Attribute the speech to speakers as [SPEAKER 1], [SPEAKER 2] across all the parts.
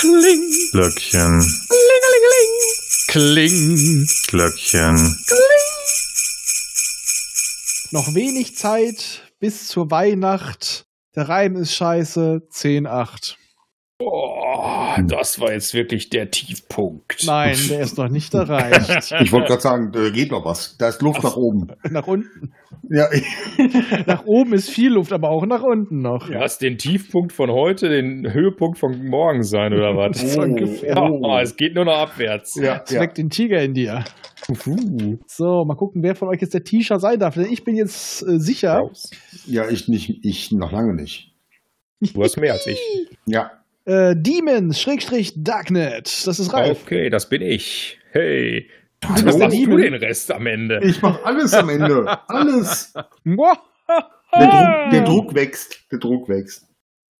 [SPEAKER 1] Kling.
[SPEAKER 2] Glöckchen.
[SPEAKER 1] Kling.
[SPEAKER 2] Glöckchen.
[SPEAKER 3] Noch wenig Zeit bis zur Weihnacht. Der Reim ist scheiße. 10-8.
[SPEAKER 1] Oh, das war jetzt wirklich der Tiefpunkt.
[SPEAKER 3] Nein, der ist noch nicht erreicht.
[SPEAKER 4] Ich wollte gerade sagen, da geht noch was. Da ist Luft nach oben.
[SPEAKER 3] nach unten.
[SPEAKER 4] Ja,
[SPEAKER 3] Nach oben ist viel Luft, aber auch nach unten noch.
[SPEAKER 1] Lass den Tiefpunkt von heute den Höhepunkt von morgen sein, oder was?
[SPEAKER 3] So ungefähr.
[SPEAKER 1] Oh, es geht nur noch abwärts.
[SPEAKER 4] ja,
[SPEAKER 3] Es
[SPEAKER 4] ja.
[SPEAKER 3] weckt den Tiger in dir.
[SPEAKER 1] Uhu.
[SPEAKER 3] So, mal gucken, wer von euch jetzt der T-Shirt sein darf. Denn ich bin jetzt äh, sicher.
[SPEAKER 4] Ja, ich nicht, ich noch lange nicht.
[SPEAKER 1] Du hast mehr als ich.
[SPEAKER 4] Ja,
[SPEAKER 3] Äh, Demon, Schrägstrich, Darknet. Das ist Ralf.
[SPEAKER 1] Okay, das bin ich. Hey.
[SPEAKER 3] der
[SPEAKER 1] machst du den Rest am Ende?
[SPEAKER 4] ich mache alles am Ende. Alles. Der Druck, der Druck wächst. Der Druck wächst.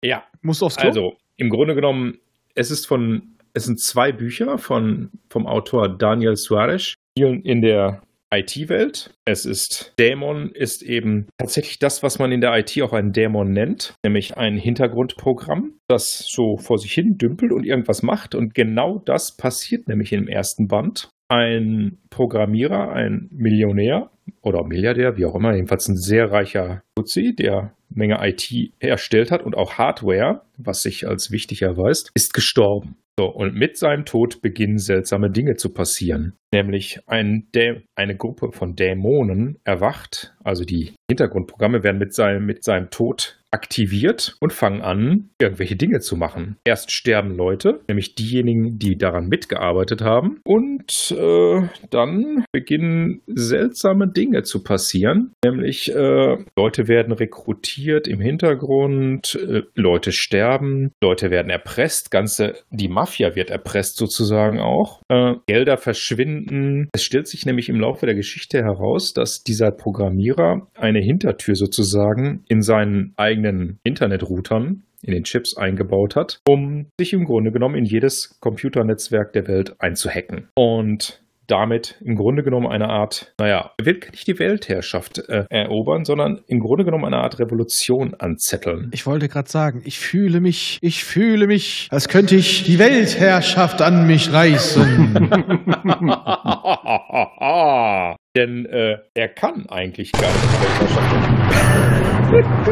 [SPEAKER 1] Ja,
[SPEAKER 3] Musst du aufs Klo?
[SPEAKER 1] also im Grunde genommen, es ist von, es sind zwei Bücher von, vom Autor Daniel Suarez spielen in der IT-Welt. Es ist Dämon ist eben tatsächlich das, was man in der IT auch einen Dämon nennt, nämlich ein Hintergrundprogramm, das so vor sich hin dümpelt und irgendwas macht. Und genau das passiert nämlich im ersten Band. Ein Programmierer, ein Millionär oder Milliardär, wie auch immer, jedenfalls ein sehr reicher Fuzzi, der Menge IT erstellt hat und auch Hardware, was sich als wichtig erweist, ist gestorben. So, und mit seinem Tod beginnen seltsame Dinge zu passieren. Nämlich ein eine Gruppe von Dämonen erwacht, also die Hintergrundprogramme werden mit seinem, mit seinem Tod aktiviert und fangen an, irgendwelche Dinge zu machen. Erst sterben Leute, nämlich diejenigen, die daran mitgearbeitet haben, und äh, dann beginnen seltsame Dinge zu passieren, nämlich äh, Leute werden rekrutiert im Hintergrund, äh, Leute sterben, Leute werden erpresst, ganze die Mafia wird erpresst sozusagen auch, äh, Gelder verschwinden. Es stellt sich nämlich im Laufe der Geschichte heraus, dass dieser Programmierer eine Hintertür sozusagen in seinen eigenen Internetroutern in den Chips eingebaut hat, um sich im Grunde genommen in jedes Computernetzwerk der Welt einzuhacken. Und damit im Grunde genommen eine Art, naja, er will nicht die Weltherrschaft äh, erobern, sondern im Grunde genommen eine Art Revolution anzetteln.
[SPEAKER 3] Ich wollte gerade sagen, ich fühle mich, ich fühle mich, als könnte ich die Weltherrschaft an mich reißen.
[SPEAKER 1] Denn äh, er kann eigentlich gar nicht die Weltherrschaft.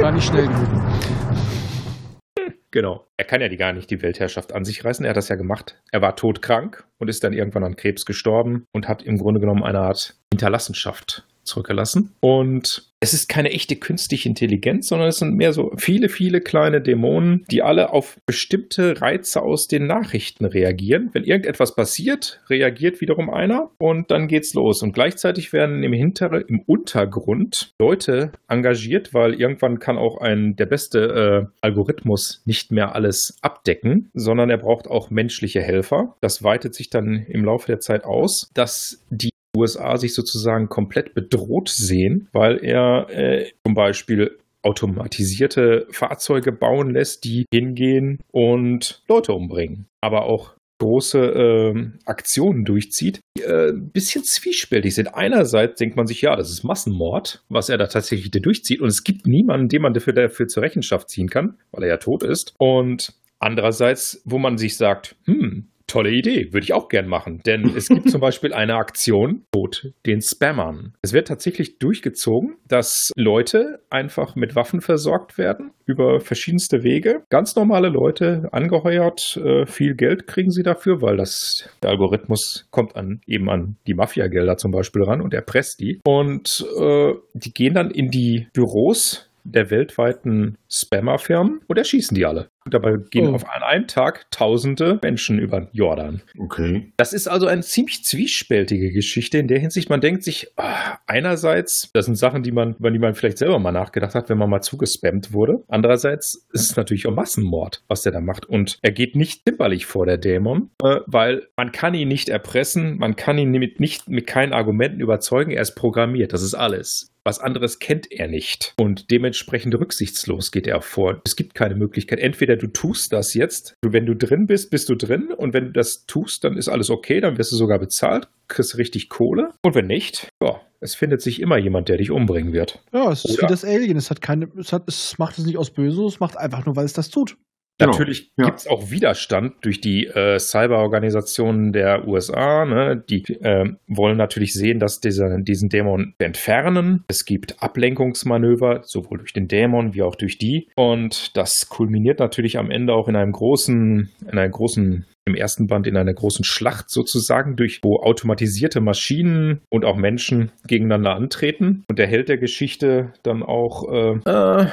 [SPEAKER 3] War nicht schnell genug.
[SPEAKER 1] Genau. Er kann ja die gar nicht die Weltherrschaft an sich reißen. Er hat das ja gemacht. Er war todkrank und ist dann irgendwann an Krebs gestorben und hat im Grunde genommen eine Art Hinterlassenschaft zurückgelassen. Und es ist keine echte künstliche Intelligenz, sondern es sind mehr so viele, viele kleine Dämonen, die alle auf bestimmte Reize aus den Nachrichten reagieren. Wenn irgendetwas passiert, reagiert wiederum einer und dann geht's los. Und gleichzeitig werden im Hinter im Untergrund Leute engagiert, weil irgendwann kann auch ein der beste äh, Algorithmus nicht mehr alles abdecken, sondern er braucht auch menschliche Helfer. Das weitet sich dann im Laufe der Zeit aus, dass die USA sich sozusagen komplett bedroht sehen, weil er äh, zum Beispiel automatisierte Fahrzeuge bauen lässt, die hingehen und Leute umbringen. Aber auch große ähm, Aktionen durchzieht, die äh, ein bisschen zwiespältig sind. Einerseits denkt man sich, ja, das ist Massenmord, was er da tatsächlich durchzieht. Und es gibt niemanden, den man dafür, dafür zur Rechenschaft ziehen kann, weil er ja tot ist. Und andererseits, wo man sich sagt, hm, Tolle Idee, würde ich auch gern machen. Denn es gibt zum Beispiel eine Aktion, Tod den Spammern. Es wird tatsächlich durchgezogen, dass Leute einfach mit Waffen versorgt werden über verschiedenste Wege. Ganz normale Leute angeheuert, äh, viel Geld kriegen sie dafür, weil das der Algorithmus kommt an eben an die Mafiagelder zum Beispiel ran und erpresst die. Und äh, die gehen dann in die Büros der weltweiten Spammer-Firmen und erschießen die alle. Dabei gehen
[SPEAKER 3] Oh.
[SPEAKER 1] auf an einem Tag tausende Menschen über den Jordan.
[SPEAKER 4] Okay.
[SPEAKER 1] Das ist also eine ziemlich zwiespältige Geschichte in der Hinsicht, man denkt sich, ah, einerseits, das sind Sachen, die man, über die man vielleicht selber mal nachgedacht hat, wenn man mal zugespammt wurde. Andererseits ist es natürlich auch Massenmord, was der da macht. Und er geht nicht zimperlich vor der Dämon, äh, weil man kann ihn nicht erpressen, man kann ihn mit, nicht mit keinen Argumenten überzeugen, er ist programmiert, das ist alles. Was anderes kennt er nicht. Und dementsprechend rücksichtslos geht er vor. Es gibt keine Möglichkeit. Entweder du tust das jetzt, wenn du drin bist, bist du drin. Und wenn du das tust, dann ist alles okay, dann wirst du sogar bezahlt, kriegst richtig Kohle. Und wenn nicht, ja, es findet sich immer jemand, der dich umbringen wird.
[SPEAKER 3] Ja, es ist
[SPEAKER 1] Oder-
[SPEAKER 3] wie das Alien. Es hat keine, es hat, es macht es nicht aus Böse, es macht einfach nur, weil es das tut.
[SPEAKER 4] Genau,
[SPEAKER 1] Natürlich
[SPEAKER 4] ja.
[SPEAKER 1] gibt es auch Widerstand durch die äh, Cyberorganisationen der USA. Ne? Die äh, wollen natürlich sehen, dass diese, diesen Dämon entfernen. Es gibt Ablenkungsmanöver, sowohl durch den Dämon wie auch durch die. Und das kulminiert natürlich am Ende auch in einem großen, in einem großen im ersten Band in einer großen Schlacht sozusagen, durch wo automatisierte Maschinen und auch Menschen gegeneinander antreten und der Held der Geschichte dann auch äh, äh,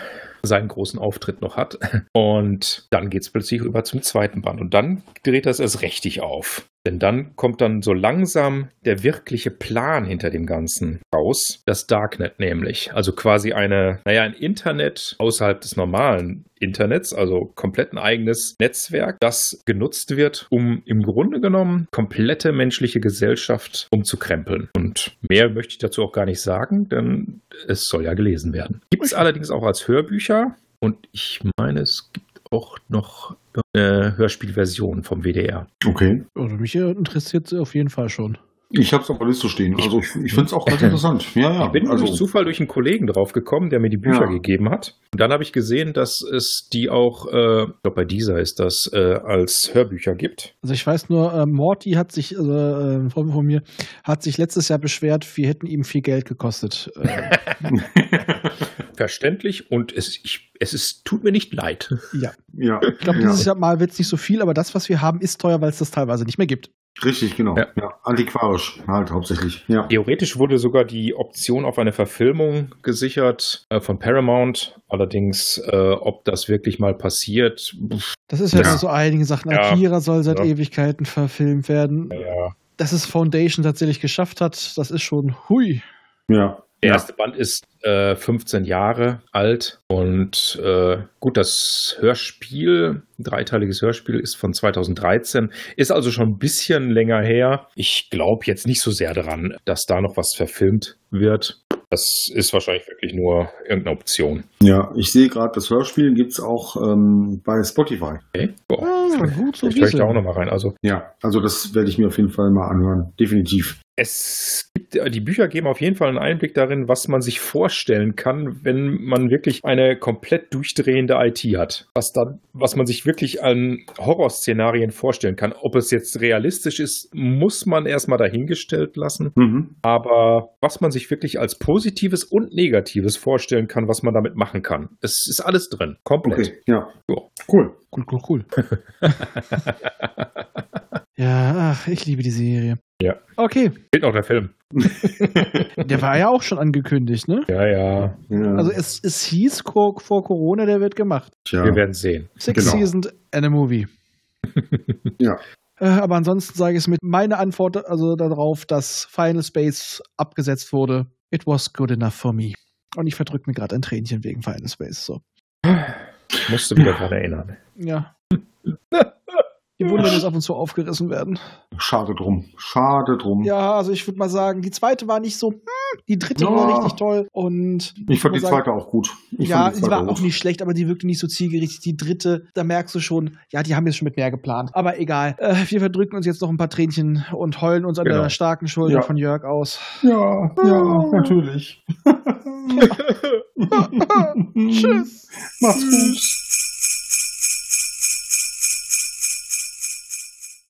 [SPEAKER 1] seinen großen Auftritt noch hat. Und dann geht es plötzlich über zum zweiten Band. Und dann dreht das erst richtig auf. Denn dann kommt dann so langsam der wirkliche Plan hinter dem Ganzen raus. Das Darknet nämlich. Also quasi eine, naja, ein Internet außerhalb des normalen Internets, also komplett ein eigenes Netzwerk, das genutzt wird, um im Grunde genommen komplette menschliche Gesellschaft umzukrempeln. Und mehr möchte ich dazu auch gar nicht sagen, denn es soll ja gelesen werden. Gibt es allerdings auch als Hörbücher. Und ich meine, es gibt auch noch eine Hörspielversion vom WDR.
[SPEAKER 4] Okay.
[SPEAKER 3] Also mich interessiert auf jeden Fall schon.
[SPEAKER 4] Ich habe es auf der Liste stehen. Also ich, ich finde es auch ganz interessant. Ja, ja.
[SPEAKER 1] Ich bin
[SPEAKER 4] also,
[SPEAKER 1] durch Zufall durch einen Kollegen drauf gekommen, der mir die Bücher
[SPEAKER 4] Ja.
[SPEAKER 1] gegeben hat. Und dann habe ich gesehen, dass es die auch, äh, ich glaube bei dieser ist das, äh, als Hörbücher gibt.
[SPEAKER 3] Also ich weiß nur, äh, Morty hat sich, also äh, ein Freund von mir, hat sich letztes Jahr beschwert, wir hätten ihm viel Geld gekostet.
[SPEAKER 1] Verständlich und es, ich, es ist, tut mir nicht leid.
[SPEAKER 3] ja.
[SPEAKER 4] ja,
[SPEAKER 3] Ich glaube,
[SPEAKER 4] ja.
[SPEAKER 3] dieses Jahr mal wird es nicht so viel, aber das, was wir haben, ist teuer, weil es das teilweise nicht mehr gibt.
[SPEAKER 4] Richtig, genau.
[SPEAKER 1] Ja.
[SPEAKER 4] Ja. Antiquarisch halt hauptsächlich. Ja.
[SPEAKER 1] Theoretisch wurde sogar die Option auf eine Verfilmung gesichert äh, von Paramount. Allerdings, äh, ob das wirklich mal passiert, pff,
[SPEAKER 3] Das ist ja,
[SPEAKER 4] Ja.
[SPEAKER 3] so einige Sachen.
[SPEAKER 1] Ja.
[SPEAKER 3] Akira soll seit
[SPEAKER 1] Ja.
[SPEAKER 3] Ewigkeiten verfilmt werden.
[SPEAKER 1] naja.
[SPEAKER 3] Dass es Foundation tatsächlich geschafft hat, das ist schon hui.
[SPEAKER 4] Ja.
[SPEAKER 1] Der
[SPEAKER 4] ja.
[SPEAKER 1] erste Band ist äh, 15 Jahre alt und äh, gut, das Hörspiel, dreiteiliges Hörspiel, ist von 2013, ist also schon ein bisschen länger her. Ich glaube jetzt nicht so sehr daran, dass da noch was verfilmt wird. Das ist wahrscheinlich wirklich nur irgendeine Option.
[SPEAKER 4] ja, ich sehe gerade, das Hörspiel gibt's auch ähm, bei Spotify.
[SPEAKER 1] Okay? Boah,
[SPEAKER 3] Ah, gut zu
[SPEAKER 1] vielleicht höre ich da auch
[SPEAKER 3] wissen.
[SPEAKER 1] noch mal rein. Also
[SPEAKER 4] Ja, also das werde ich mir auf jeden Fall mal anhören. Definitiv.
[SPEAKER 1] Es gibt, die Bücher geben auf jeden Fall einen Einblick darin, was man sich vorstellen kann, wenn man wirklich eine komplett durchdrehende IT hat. Was dann, was man sich wirklich an Horrorszenarien vorstellen kann. Ob es jetzt realistisch ist, muss man erstmal dahingestellt lassen.
[SPEAKER 4] Mhm.
[SPEAKER 1] Aber was man sich wirklich als Positives und Negatives vorstellen kann, was man damit machen kann. Es ist alles drin. Komplett.
[SPEAKER 4] Okay, ja.
[SPEAKER 1] Ja.
[SPEAKER 4] Cool.
[SPEAKER 3] Cool, cool, cool. ja, ach, ich liebe die Serie.
[SPEAKER 1] Ja.
[SPEAKER 3] Okay,
[SPEAKER 1] Fehlt noch der Film.
[SPEAKER 3] der war ja auch schon angekündigt, ne?
[SPEAKER 1] Ja, ja.
[SPEAKER 4] Ja.
[SPEAKER 3] Also es, es hieß vor Corona, der wird gemacht.
[SPEAKER 4] Tja.
[SPEAKER 1] Wir werden sehen.
[SPEAKER 3] Six
[SPEAKER 4] Genau.
[SPEAKER 3] Seasons and a Movie.
[SPEAKER 4] Ja.
[SPEAKER 3] Äh, Aber ansonsten sage ich es mit meiner Antwort also darauf, dass Final Space abgesetzt wurde. It was good enough for me. Und ich verdrücke mir gerade ein Tränchen wegen Final Space. So.
[SPEAKER 1] Musst du wieder dran erinnern.
[SPEAKER 3] Ja. Die Wunder muss ab und zu aufgerissen werden.
[SPEAKER 4] Schade drum. Schade drum.
[SPEAKER 3] Ja, also ich würde mal sagen, die zweite war nicht so, hm, die dritte
[SPEAKER 4] Ja.
[SPEAKER 3] war richtig toll und
[SPEAKER 4] Ich fand die
[SPEAKER 3] sagen,
[SPEAKER 4] zweite auch gut. Ich
[SPEAKER 3] ja,
[SPEAKER 4] die
[SPEAKER 3] sie war auch nicht schlecht, aber die wirkte nicht so zielgerichtet. Die dritte, da merkst du schon, ja, die haben jetzt schon mit mehr geplant. Aber egal. Äh, wir verdrücken uns jetzt noch ein paar Tränchen und heulen uns an
[SPEAKER 1] Genau.
[SPEAKER 3] der starken Schulter
[SPEAKER 4] Ja.
[SPEAKER 3] von Jörg aus.
[SPEAKER 4] Ja, ja, natürlich.
[SPEAKER 3] Tschüss.
[SPEAKER 4] Mach's gut.